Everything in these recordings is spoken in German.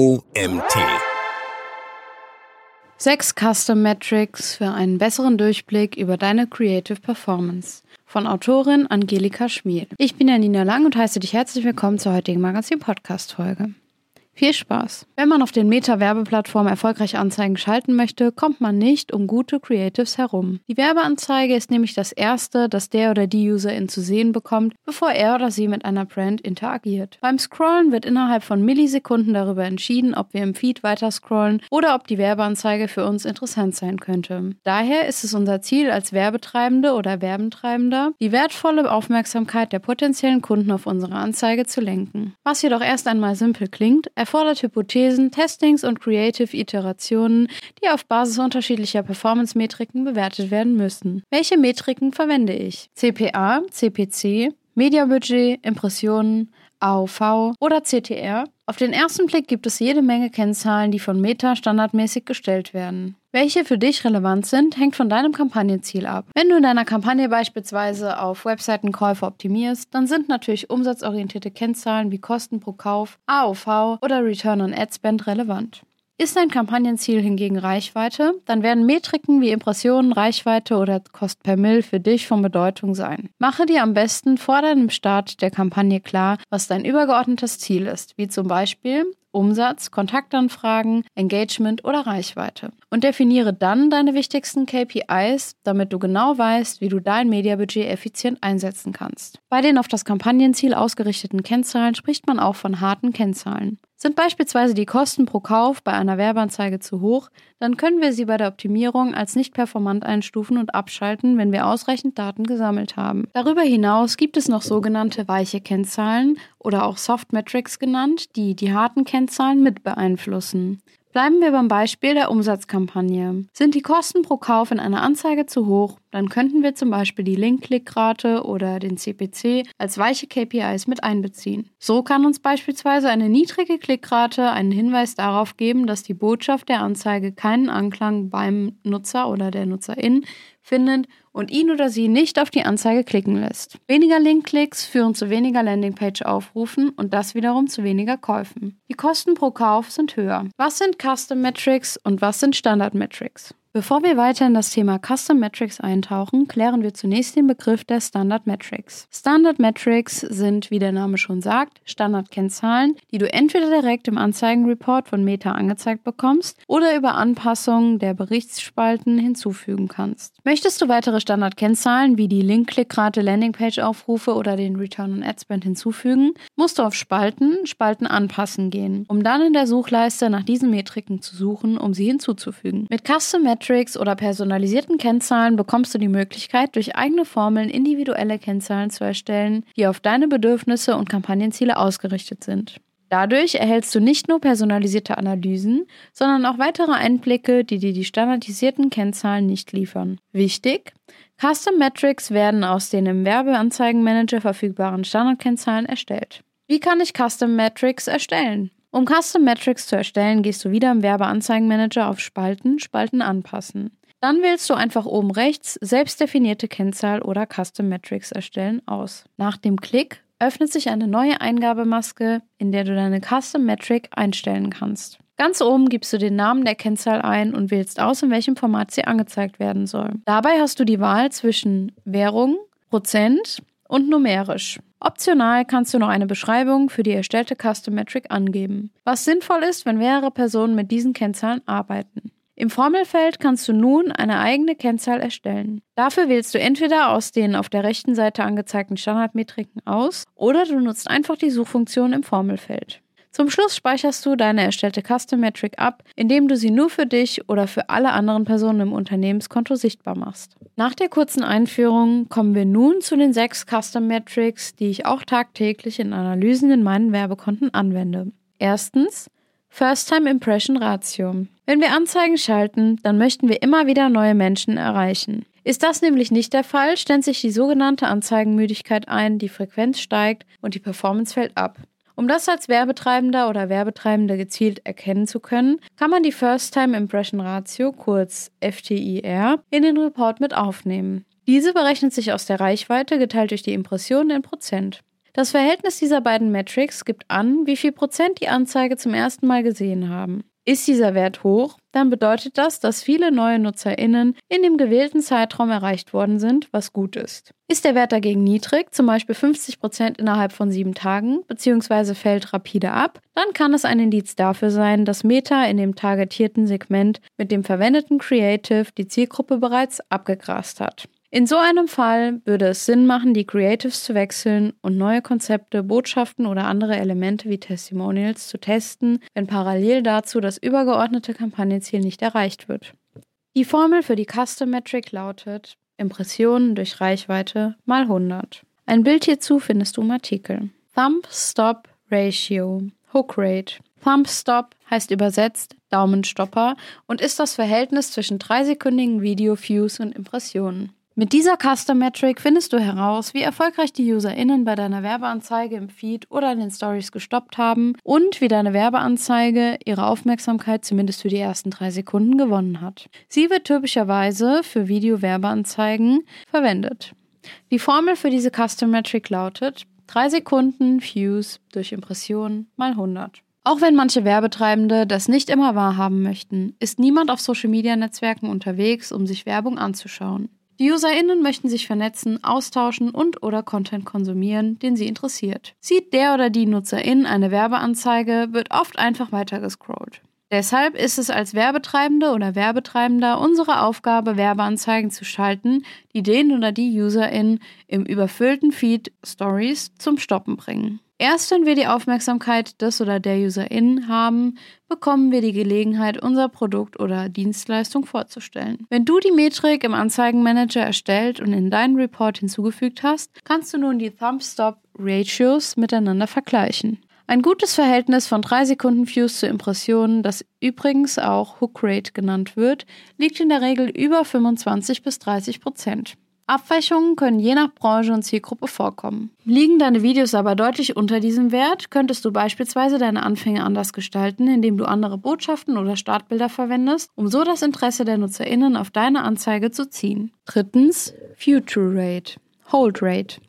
OMT. Sechs Custom Metrics für einen besseren Durchblick über deine Creative Performance. Von Autorin Angelika Schmiel. Ich bin Janina Lang und heiße dich herzlich willkommen zur heutigen Magazin-Podcast-Folge. Viel Spaß! Wenn man auf den Meta-Werbeplattformen erfolgreich Anzeigen schalten möchte, kommt man nicht um gute Creatives herum. Die Werbeanzeige ist nämlich das Erste, das der oder die Userin zu sehen bekommt, bevor er oder sie mit einer Brand interagiert. Beim Scrollen wird innerhalb von Millisekunden darüber entschieden, ob wir im Feed weiter scrollen oder ob die Werbeanzeige für uns interessant sein könnte. Daher ist es unser Ziel als Werbetreibende oder Werbentreibender, die wertvolle Aufmerksamkeit der potenziellen Kunden auf unsere Anzeige zu lenken. Was jedoch erst einmal simpel klingt, Hypothesen, Testings und Creative Iterationen, die auf Basis unterschiedlicher Performance-Metriken bewertet werden müssen. Welche Metriken verwende ich? CPA, CPC, Mediabudget, Impressionen, AOV oder CTR? Auf den ersten Blick gibt es jede Menge Kennzahlen, die von Meta standardmäßig gestellt werden. Welche für dich relevant sind, hängt von deinem Kampagnenziel ab. Wenn du in deiner Kampagne beispielsweise auf Webseitenkäufe optimierst, dann sind natürlich umsatzorientierte Kennzahlen wie Kosten pro Kauf, AOV oder Return on Ad Spend relevant. Ist dein Kampagnenziel hingegen Reichweite, dann werden Metriken wie Impressionen, Reichweite oder Kost per Mill für dich von Bedeutung sein. Mache dir am besten vor deinem Start der Kampagne klar, was dein übergeordnetes Ziel ist, wie zum Beispiel Umsatz, Kontaktanfragen, Engagement oder Reichweite. Und definiere dann deine wichtigsten KPIs, damit du genau weißt, wie du dein Mediabudget effizient einsetzen kannst. Bei den auf das Kampagnenziel ausgerichteten Kennzahlen spricht man auch von harten Kennzahlen. Sind beispielsweise die Kosten pro Kauf bei einer Werbeanzeige zu hoch, dann können wir sie bei der Optimierung als nicht performant einstufen und abschalten, wenn wir ausreichend Daten gesammelt haben. Darüber hinaus gibt es noch sogenannte weiche Kennzahlen oder auch Soft Metrics genannt, die die harten Kennzahlen mit beeinflussen. Bleiben wir beim Beispiel der Umsatzkampagne. Sind die Kosten pro Kauf in einer Anzeige zu hoch, dann könnten wir zum Beispiel die Link-Klickrate oder den CPC als weiche KPIs mit einbeziehen. So kann uns beispielsweise eine niedrige Klickrate einen Hinweis darauf geben, dass die Botschaft der Anzeige keinen Anklang beim Nutzer oder der Nutzerin findet und ihn oder sie nicht auf die Anzeige klicken lässt. Weniger Linkklicks führen zu weniger Landingpage-Aufrufen und das wiederum zu weniger Käufen. Die Kosten pro Kauf sind höher. Was sind Custom Metrics und was sind Standard Metrics? Bevor wir weiter in das Thema Custom Metrics eintauchen, klären wir zunächst den Begriff der Standard Metrics. Standard Metrics sind, wie der Name schon sagt, Standardkennzahlen, die du entweder direkt im Anzeigenreport von Meta angezeigt bekommst oder über Anpassungen der Berichtsspalten hinzufügen kannst. Möchtest du weitere Standardkennzahlen wie die Link-Klickrate, Landingpage-Aufrufe oder den Return on Ad Spend hinzufügen, musst du auf Spalten, Spalten anpassen gehen, um dann in der Suchleiste nach diesen Metriken zu suchen, um sie hinzuzufügen. Mit Custom oder personalisierten Kennzahlen bekommst du die Möglichkeit, durch eigene Formeln individuelle Kennzahlen zu erstellen, die auf deine Bedürfnisse und Kampagnenziele ausgerichtet sind. Dadurch erhältst du nicht nur personalisierte Analysen, sondern auch weitere Einblicke, die dir die standardisierten Kennzahlen nicht liefern. Wichtig! Custom Metrics werden aus den im Werbeanzeigenmanager verfügbaren Standardkennzahlen erstellt. Wie kann ich Custom Metrics erstellen? Um Custom Metrics zu erstellen, gehst du wieder im Werbeanzeigenmanager auf Spalten, Spalten anpassen. Dann wählst du einfach oben rechts selbstdefinierte Kennzahl oder Custom Metrics erstellen aus. Nach dem Klick öffnet sich eine neue Eingabemaske, in der du deine Custom Metric einstellen kannst. Ganz oben gibst du den Namen der Kennzahl ein und wählst aus, in welchem Format sie angezeigt werden soll. Dabei hast du die Wahl zwischen Währung, Prozent und numerisch. Optional kannst du noch eine Beschreibung für die erstellte Custom Metric angeben, was sinnvoll ist, wenn mehrere Personen mit diesen Kennzahlen arbeiten. Im Formelfeld kannst du nun eine eigene Kennzahl erstellen. Dafür wählst du entweder aus den auf der rechten Seite angezeigten Standardmetriken aus oder du nutzt einfach die Suchfunktion im Formelfeld. Zum Schluss speicherst du deine erstellte Custom Metric ab, indem du sie nur für dich oder für alle anderen Personen im Unternehmenskonto sichtbar machst. Nach der kurzen Einführung kommen wir nun zu den sechs Custom Metrics, die ich auch tagtäglich in Analysen in meinen Werbekonten anwende. Erstens First-Time Impression Ratio. Wenn wir Anzeigen schalten, dann möchten wir immer wieder neue Menschen erreichen. Ist das nämlich nicht der Fall, stellt sich die sogenannte Anzeigenmüdigkeit ein, die Frequenz steigt und die Performance fällt ab. Um das als Werbetreibender oder Werbetreibende gezielt erkennen zu können, kann man die First Time Impression Ratio, kurz FTIR, in den Report mit aufnehmen. Diese berechnet sich aus der Reichweite geteilt durch die Impressionen in Prozent. Das Verhältnis dieser beiden Metrics gibt an, wie viel Prozent die Anzeige zum ersten Mal gesehen haben. Ist dieser Wert hoch, dann bedeutet das, dass viele neue NutzerInnen in dem gewählten Zeitraum erreicht worden sind, was gut ist. Ist der Wert dagegen niedrig, zum Beispiel 50% innerhalb von sieben Tagen, bzw. fällt rapide ab, dann kann es ein Indiz dafür sein, dass Meta in dem targetierten Segment mit dem verwendeten Creative die Zielgruppe bereits abgegrast hat. In so einem Fall würde es Sinn machen, die Creatives zu wechseln und neue Konzepte, Botschaften oder andere Elemente wie Testimonials zu testen, wenn parallel dazu das übergeordnete Kampagnenziel nicht erreicht wird. Die Formel für die Custom Metric lautet Impressionen durch Reichweite mal 100. Ein Bild hierzu findest du im Artikel. Thumb Stop Ratio Hook Rate Thumb Stop heißt übersetzt Daumenstopper und ist das Verhältnis zwischen dreisekündigen Video-Views und Impressionen. Mit dieser Custom Metric findest du heraus, wie erfolgreich die UserInnen bei deiner Werbeanzeige im Feed oder in den Stories gestoppt haben und wie deine Werbeanzeige ihre Aufmerksamkeit zumindest für die ersten drei Sekunden gewonnen hat. Sie wird typischerweise für Video-Werbeanzeigen verwendet. Die Formel für diese Custom Metric lautet 3 Sekunden Views durch Impressionen mal 100. Auch wenn manche Werbetreibende das nicht immer wahrhaben möchten, ist niemand auf Social-Media-Netzwerken unterwegs, um sich Werbung anzuschauen. Die UserInnen möchten sich vernetzen, austauschen und oder Content konsumieren, den sie interessiert. Sieht der oder die Nutzerin eine Werbeanzeige, wird oft einfach weitergescrollt. Deshalb ist es als Werbetreibende oder Werbetreibender unsere Aufgabe, Werbeanzeigen zu schalten, die den oder die UserIn im überfüllten Feed Stories zum Stoppen bringen. Erst wenn wir die Aufmerksamkeit des oder der UserInnen haben, bekommen wir die Gelegenheit, unser Produkt oder Dienstleistung vorzustellen. Wenn du die Metrik im Anzeigenmanager erstellt und in deinen Report hinzugefügt hast, kannst du nun die Thumb-Stop-Ratios miteinander vergleichen. Ein gutes Verhältnis von 3 Sekunden Views zu Impressionen, das übrigens auch Hook Rate genannt wird, liegt in der Regel über 25 bis 30 Prozent. Abweichungen können je nach Branche und Zielgruppe vorkommen. Liegen deine Videos aber deutlich unter diesem Wert, könntest du beispielsweise deine Anfänge anders gestalten, indem du andere Botschaften oder Startbilder verwendest, um so das Interesse der NutzerInnen auf deine Anzeige zu ziehen. Drittens, Future Rate, Hold Rate.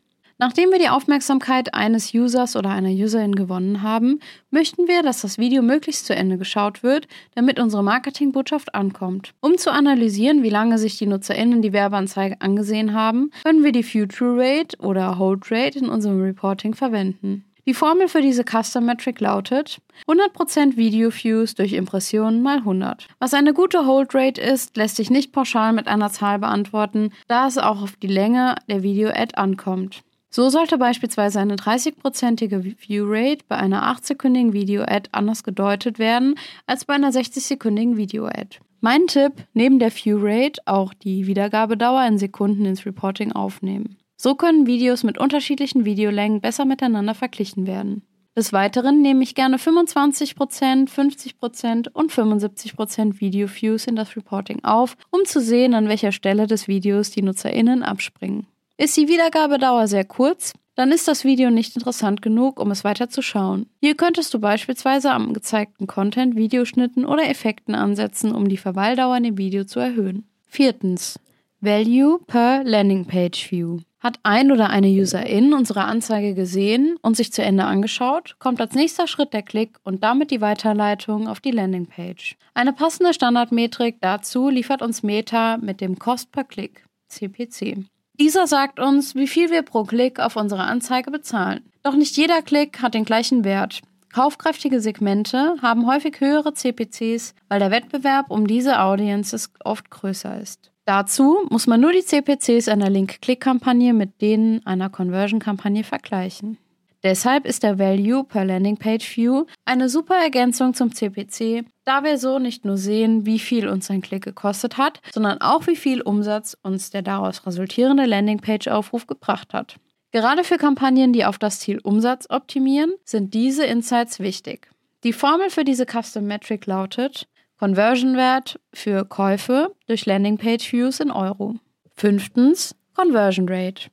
Nachdem wir die Aufmerksamkeit eines Users oder einer Userin gewonnen haben, möchten wir, dass das Video möglichst zu Ende geschaut wird, damit unsere Marketingbotschaft ankommt. Um zu analysieren, wie lange sich die NutzerInnen die Werbeanzeige angesehen haben, können wir die Future Rate oder Hold Rate in unserem Reporting verwenden. Die Formel für diese Custom Metric lautet 100% Video Views durch Impressionen mal 100. Was eine gute Hold Rate ist, lässt sich nicht pauschal mit einer Zahl beantworten, da es auch auf die Länge der Video-Ad ankommt. So sollte beispielsweise eine 30-prozentige View-Rate bei einer 8-sekündigen Video-Ad anders gedeutet werden als bei einer 60-sekündigen Video-Ad. Mein Tipp, neben der View-Rate auch die Wiedergabedauer in Sekunden ins Reporting aufnehmen. So können Videos mit unterschiedlichen Videolängen besser miteinander verglichen werden. Des Weiteren nehme ich gerne 25%, 50% und 75% Video-Views in das Reporting auf, um zu sehen, an welcher Stelle des Videos die NutzerInnen abspringen. Ist die Wiedergabedauer sehr kurz, dann ist das Video nicht interessant genug, um es weiter zu schauen. Hier könntest du beispielsweise am gezeigten Content Videoschnitten oder Effekten ansetzen, um die Verweildauer in dem Video zu erhöhen. Viertens. Value per Landing Page View. Hat ein oder eine Userin unsere Anzeige gesehen und sich zu Ende angeschaut, kommt als nächster Schritt der Klick und damit die Weiterleitung auf die Landingpage. Eine passende Standardmetrik dazu liefert uns Meta mit dem Cost per Klick, CPC. Dieser sagt uns, wie viel wir pro Klick auf unsere Anzeige bezahlen. Doch nicht jeder Klick hat den gleichen Wert. Kaufkräftige Segmente haben häufig höhere CPCs, weil der Wettbewerb um diese Audiences oft größer ist. Dazu muss man nur die CPCs einer Link-Click-Kampagne mit denen einer Conversion-Kampagne vergleichen. Deshalb ist der Value per Landing Page View eine super Ergänzung zum CPC, da wir so nicht nur sehen, wie viel uns ein Klick gekostet hat, sondern auch wie viel Umsatz uns der daraus resultierende Landingpage-Aufruf gebracht hat. Gerade für Kampagnen, die auf das Ziel Umsatz optimieren, sind diese Insights wichtig. Die Formel für diese Custom Metric lautet Conversion-Wert für Käufe durch Landingpage Views in Euro. Fünftens Conversion Rate.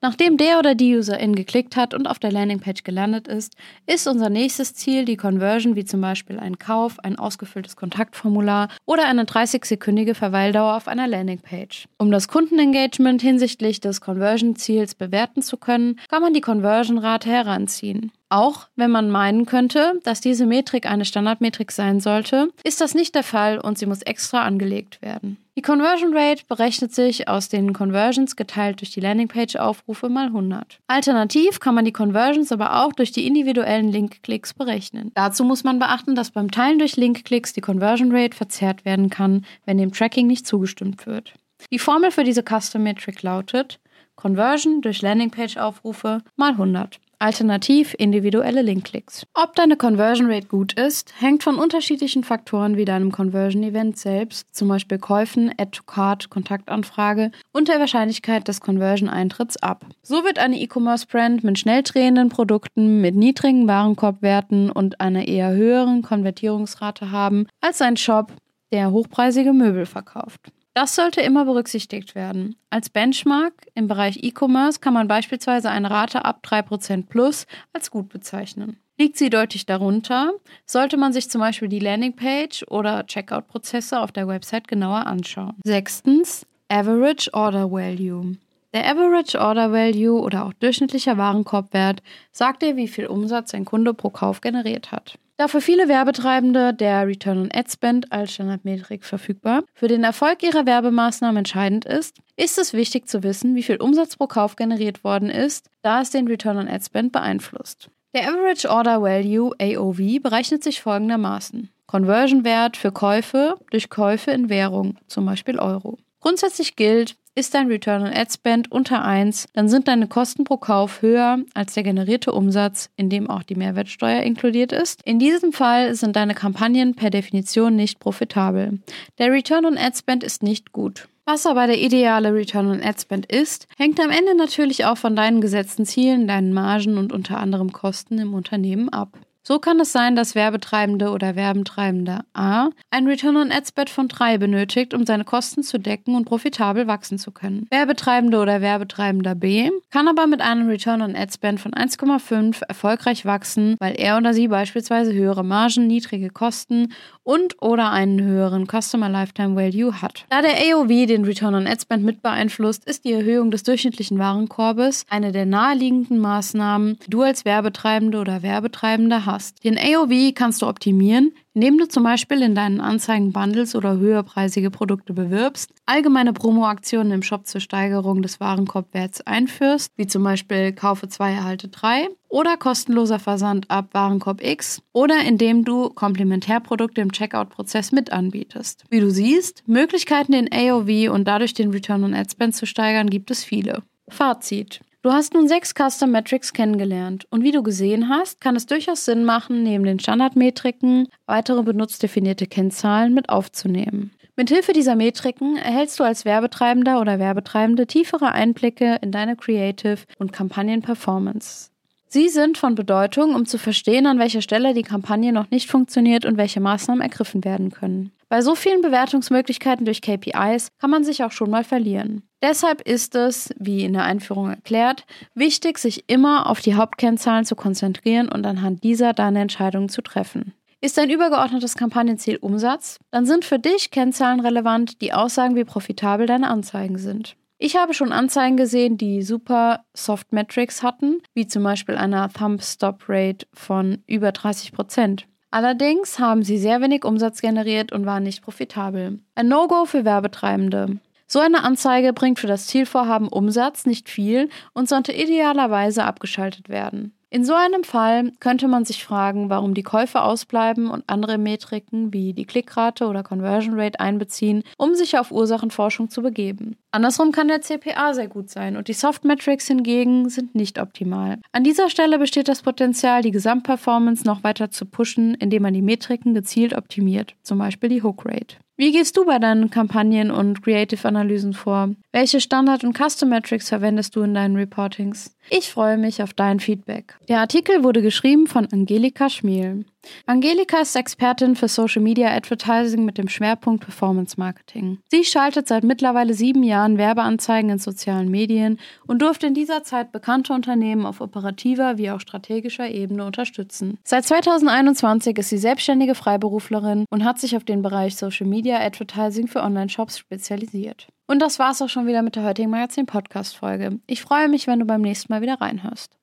Nachdem der oder die Userin geklickt hat und auf der Landingpage gelandet ist, ist unser nächstes Ziel die Conversion, wie zum Beispiel ein Kauf, ein ausgefülltes Kontaktformular oder eine 30-sekündige Verweildauer auf einer Landingpage. Um das Kundenengagement hinsichtlich des Conversion-Ziels bewerten zu können, kann man die Conversion-Rate heranziehen. Auch wenn man meinen könnte, dass diese Metrik eine Standardmetrik sein sollte, ist das nicht der Fall und sie muss extra angelegt werden. Die Conversion Rate berechnet sich aus den Conversions geteilt durch die Landingpage-Aufrufe mal 100. Alternativ kann man die Conversions aber auch durch die individuellen Link-Klicks berechnen. Dazu muss man beachten, dass beim Teilen durch Link-Klicks die Conversion Rate verzerrt werden kann, wenn dem Tracking nicht zugestimmt wird. Die Formel für diese Custom Metric lautet Conversion durch Landingpage-Aufrufe mal 100. Alternativ individuelle Linkklicks. Ob deine Conversion Rate gut ist, hängt von unterschiedlichen Faktoren wie deinem Conversion Event selbst, zum Beispiel Käufen, Add to Card, Kontaktanfrage und der Wahrscheinlichkeit des Conversion Eintritts ab. So wird eine E-Commerce Brand mit schnell drehenden Produkten mit niedrigen Warenkorbwerten und einer eher höheren Konvertierungsrate haben als ein Shop, der hochpreisige Möbel verkauft. Das sollte immer berücksichtigt werden. Als Benchmark im Bereich E-Commerce kann man beispielsweise eine Rate ab 3% plus als gut bezeichnen. Liegt sie deutlich darunter, sollte man sich zum Beispiel die Landingpage oder Checkout-Prozesse auf der Website genauer anschauen. Sechstens, Average Order Value. Der Average Order Value oder auch durchschnittlicher Warenkorbwert sagt dir, wie viel Umsatz ein Kunde pro Kauf generiert hat. Da für viele Werbetreibende der Return on Ad Spend als Standardmetrik verfügbar für den Erfolg ihrer Werbemaßnahmen entscheidend ist, ist es wichtig zu wissen, wie viel Umsatz pro Kauf generiert worden ist, da es den Return on Ad Spend beeinflusst. Der Average Order Value AOV berechnet sich folgendermaßen. Conversion-Wert für Käufe durch Käufe in Währung, zum Beispiel Euro. Grundsätzlich gilt, ist dein Return on Ad Spend unter 1, dann sind deine Kosten pro Kauf höher als der generierte Umsatz, in dem auch die Mehrwertsteuer inkludiert ist. In diesem Fall sind deine Kampagnen per Definition nicht profitabel. Der Return on Ad Spend ist nicht gut. Was aber der ideale Return on Ad Spend ist, hängt am Ende natürlich auch von deinen gesetzten Zielen, deinen Margen und unter anderem Kosten im Unternehmen ab. So kann es sein, dass Werbetreibende oder Werbentreibende A ein Return on Ad Spend von 3 benötigt, um seine Kosten zu decken und profitabel wachsen zu können. Werbetreibende oder Werbetreibender B kann aber mit einem Return on Ad Spend von 1,5 erfolgreich wachsen, weil er oder sie beispielsweise höhere Margen, niedrige Kosten und oder einen höheren Customer Lifetime Value hat. Da der AOV den Return on Ad Spend mit beeinflusst, ist die Erhöhung des durchschnittlichen Warenkorbes eine der naheliegenden Maßnahmen, die du als Werbetreibende oder Werbetreibender hast hast. Den AOV kannst du optimieren, indem du zum Beispiel in deinen Anzeigen Bundles oder höherpreisige Produkte bewirbst, allgemeine Promoaktionen im Shop zur Steigerung des Warenkorbwerts einführst, wie zum Beispiel Kaufe 2, erhalte 3 oder kostenloser Versand ab Warenkorb X oder indem du Komplementärprodukte im Checkout-Prozess mit anbietest. Wie du siehst, Möglichkeiten den AOV und dadurch den Return on Ad Spend zu steigern gibt es viele. Fazit. Du hast nun sechs Custom Metrics kennengelernt und wie du gesehen hast, kann es durchaus Sinn machen, neben den Standardmetriken weitere benutzdefinierte Kennzahlen mit aufzunehmen. Mithilfe dieser Metriken erhältst du als Werbetreibender oder Werbetreibende tiefere Einblicke in deine Creative und Kampagnen-Performance. Sie sind von Bedeutung, um zu verstehen, an welcher Stelle die Kampagne noch nicht funktioniert und welche Maßnahmen ergriffen werden können. Bei so vielen Bewertungsmöglichkeiten durch KPIs kann man sich auch schon mal verlieren. Deshalb ist es, wie in der Einführung erklärt, wichtig, sich immer auf die Hauptkennzahlen zu konzentrieren und anhand dieser deine Entscheidungen zu treffen. Ist dein übergeordnetes Kampagnenziel Umsatz, dann sind für dich Kennzahlen relevant, die aussagen, wie profitabel deine Anzeigen sind. Ich habe schon Anzeigen gesehen, die super Soft Metrics hatten, wie zum Beispiel eine Thumb-Stop-Rate von über 30 Prozent. Allerdings haben sie sehr wenig Umsatz generiert und waren nicht profitabel. Ein No-Go für Werbetreibende. So eine Anzeige bringt für das Zielvorhaben Umsatz nicht viel und sollte idealerweise abgeschaltet werden. In so einem Fall könnte man sich fragen, warum die Käufe ausbleiben und andere Metriken wie die Klickrate oder Conversion Rate einbeziehen, um sich auf Ursachenforschung zu begeben. Andersrum kann der CPA sehr gut sein und die Soft Metrics hingegen sind nicht optimal. An dieser Stelle besteht das Potenzial, die Gesamtperformance noch weiter zu pushen, indem man die Metriken gezielt optimiert, zum Beispiel die Hook Rate. Wie gehst du bei deinen Kampagnen und Creative-Analysen vor? Welche Standard- und Custom-Metrics verwendest du in deinen Reportings? Ich freue mich auf dein Feedback. Der Artikel wurde geschrieben von Angelika Schmiel. Angelika ist Expertin für Social Media Advertising mit dem Schwerpunkt Performance Marketing. Sie schaltet seit mittlerweile sieben Jahren Werbeanzeigen in sozialen Medien und durfte in dieser Zeit bekannte Unternehmen auf operativer wie auch strategischer Ebene unterstützen. Seit 2021 ist sie selbstständige Freiberuflerin und hat sich auf den Bereich Social Media Advertising für Online-Shops spezialisiert. Und das war's auch schon wieder mit der heutigen Magazin-Podcast-Folge. Ich freue mich, wenn du beim nächsten Mal wieder reinhörst.